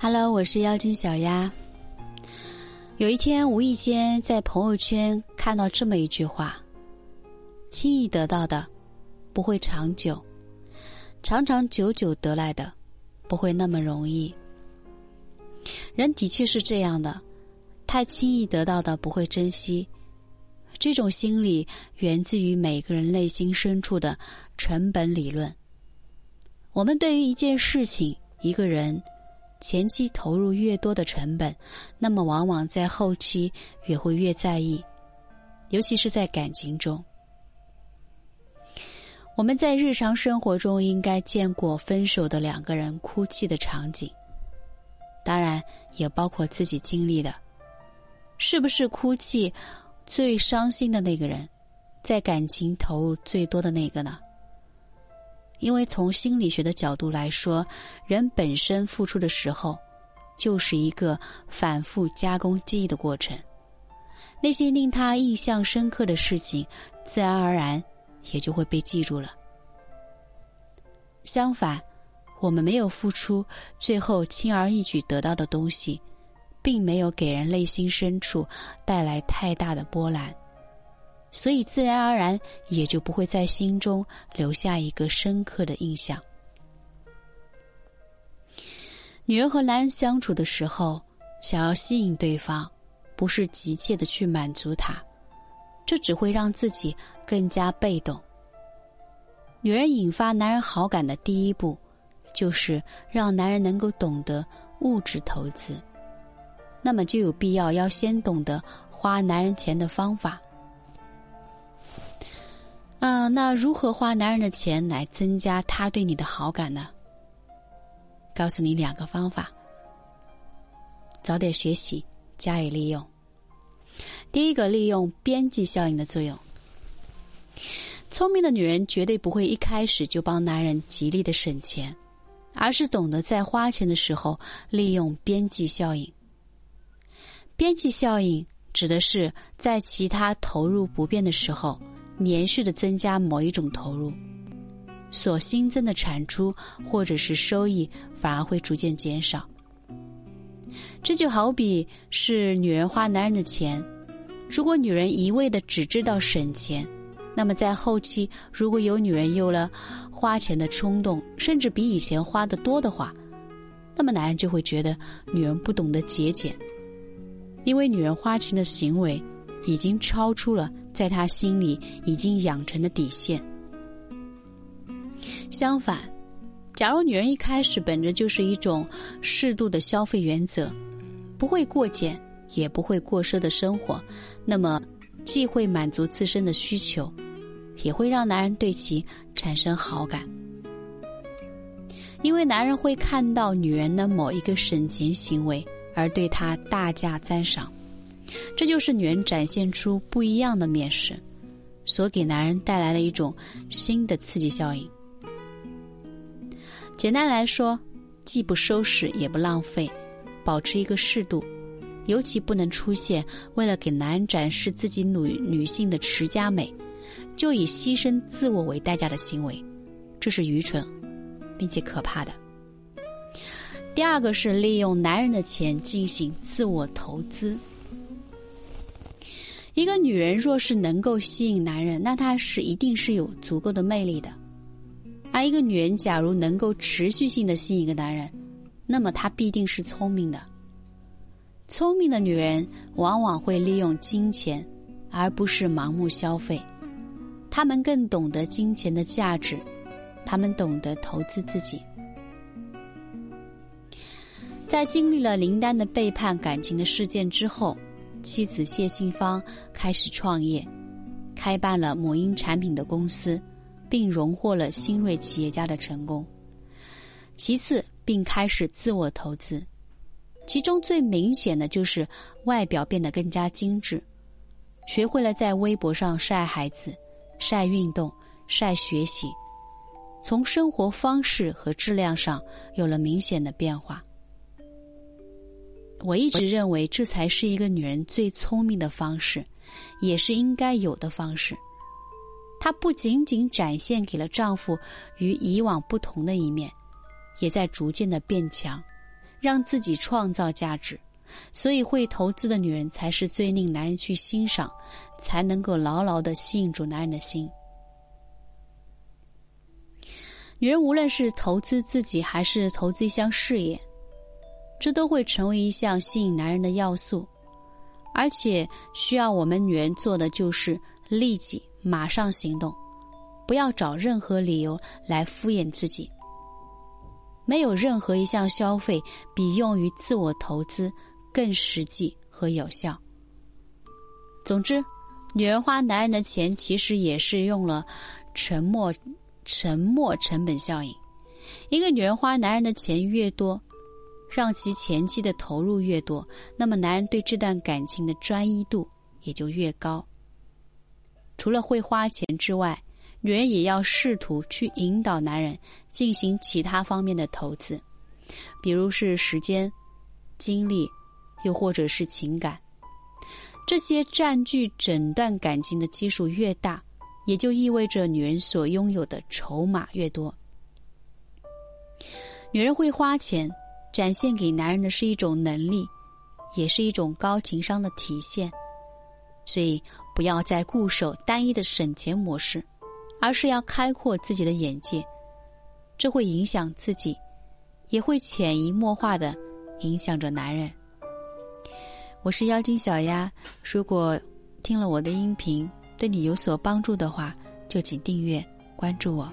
Hello，我是妖精小丫。有一天无意间在朋友圈看到这么一句话：“轻易得到的不会长久，长长久久得来的不会那么容易。”人的确是这样的，太轻易得到的不会珍惜。这种心理源自于每个人内心深处的成本理论。我们对于一件事情、一个人。前期投入越多的成本，那么往往在后期也会越在意，尤其是在感情中。我们在日常生活中应该见过分手的两个人哭泣的场景，当然也包括自己经历的。是不是哭泣最伤心的那个人，在感情投入最多的那个呢？因为从心理学的角度来说，人本身付出的时候，就是一个反复加工记忆的过程。那些令他印象深刻的事情，自然而然也就会被记住了。相反，我们没有付出，最后轻而易举得到的东西，并没有给人内心深处带来太大的波澜。所以，自然而然也就不会在心中留下一个深刻的印象。女人和男人相处的时候，想要吸引对方，不是急切的去满足他，这只会让自己更加被动。女人引发男人好感的第一步，就是让男人能够懂得物质投资，那么就有必要要先懂得花男人钱的方法。那如何花男人的钱来增加他对你的好感呢？告诉你两个方法，早点学习，加以利用。第一个，利用边际效应的作用。聪明的女人绝对不会一开始就帮男人极力的省钱，而是懂得在花钱的时候利用边际效应。边际效应指的是在其他投入不变的时候。连续的增加某一种投入，所新增的产出或者是收益反而会逐渐减少。这就好比是女人花男人的钱，如果女人一味的只知道省钱，那么在后期如果有女人有了花钱的冲动，甚至比以前花的多的话，那么男人就会觉得女人不懂得节俭，因为女人花钱的行为已经超出了。在他心里已经养成的底线。相反，假如女人一开始本着就是一种适度的消费原则，不会过俭，也不会过奢的生活，那么既会满足自身的需求，也会让男人对其产生好感。因为男人会看到女人的某一个省钱行为，而对她大加赞赏。这就是女人展现出不一样的面势，所给男人带来了一种新的刺激效应。简单来说，既不收拾也不浪费，保持一个适度，尤其不能出现为了给男人展示自己女女性的持家美，就以牺牲自我为代价的行为，这是愚蠢，并且可怕的。第二个是利用男人的钱进行自我投资。一个女人若是能够吸引男人，那她是一定是有足够的魅力的；而一个女人假如能够持续性的吸引一个男人，那么她必定是聪明的。聪明的女人往往会利用金钱，而不是盲目消费。她们更懂得金钱的价值，她们懂得投资自己。在经历了林丹的背叛感情的事件之后。妻子谢杏芳开始创业，开办了母婴产品的公司，并荣获了新锐企业家的成功。其次，并开始自我投资，其中最明显的就是外表变得更加精致，学会了在微博上晒孩子、晒运动、晒学习，从生活方式和质量上有了明显的变化。我一直认为，这才是一个女人最聪明的方式，也是应该有的方式。她不仅仅展现给了丈夫与以往不同的一面，也在逐渐的变强，让自己创造价值。所以，会投资的女人才是最令男人去欣赏，才能够牢牢的吸引住男人的心。女人无论是投资自己，还是投资一项事业，这都会成为一项吸引男人的要素。而且，需要我们女人做的就是立即马上行动，不要找任何理由来敷衍自己。没有任何一项消费比用于自我投资更实际和有效。总之，女人花男人的钱，其实也是用了沉默。沉默成本效应，一个女人花男人的钱越多，让其前期的投入越多，那么男人对这段感情的专一度也就越高。除了会花钱之外，女人也要试图去引导男人进行其他方面的投资，比如是时间、精力，又或者是情感。这些占据整段感情的基数越大。也就意味着女人所拥有的筹码越多。女人会花钱，展现给男人的是一种能力，也是一种高情商的体现。所以，不要再固守单一的省钱模式，而是要开阔自己的眼界。这会影响自己，也会潜移默化的影响着男人。我是妖精小丫，如果听了我的音频。对你有所帮助的话，就请订阅关注我。